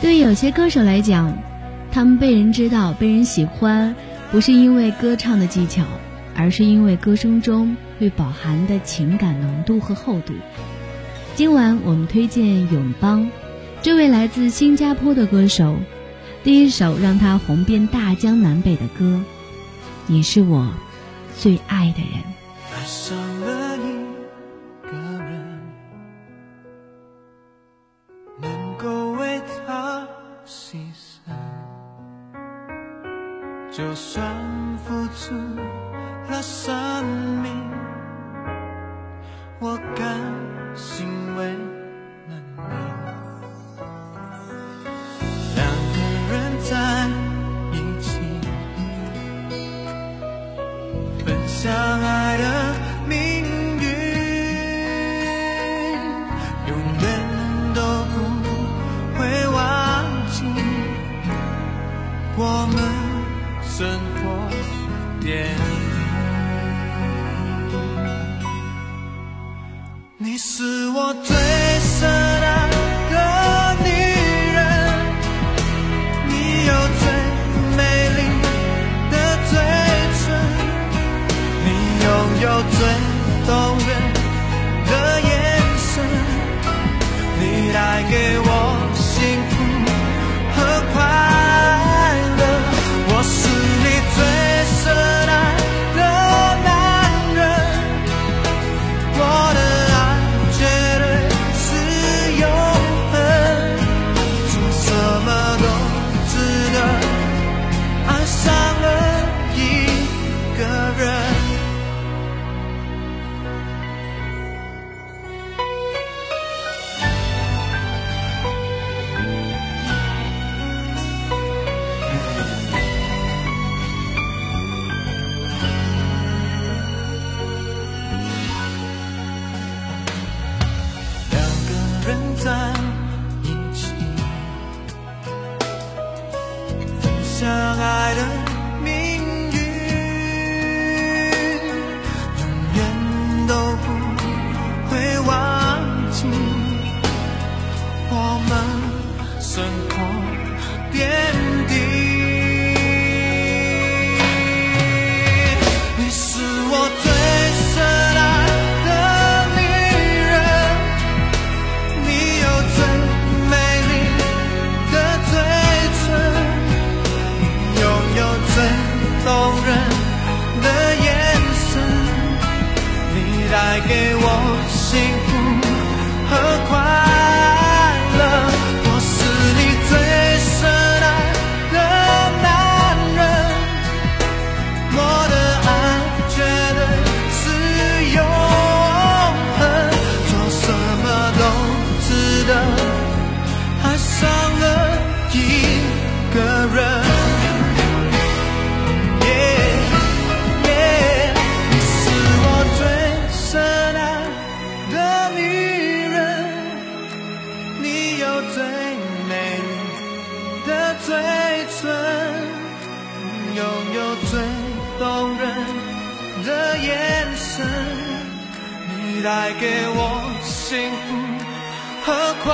对有些歌手来讲，他们被人知道、被人喜欢，不是因为歌唱的技巧，而是因为歌声中会饱含的情感浓度和厚度。今晚我们推荐永邦，这位来自新加坡的歌手，第一首让他红遍大江南北的歌，《你是我最爱的人》。就算付出了生命，我甘心为了你。两个人在一起。分享爱的命运，永远都不会忘记我们生活点滴。你是我最深爱的女人，你有最美丽的嘴唇。你拥有最动人的眼神，你带给我在一起，分享爱的你最美丽的嘴唇。拥有最动人的眼神，你带给我幸福和快